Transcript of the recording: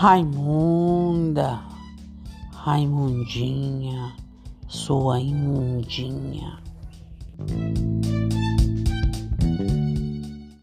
Raimunda, Raimundinha, sua imundinha.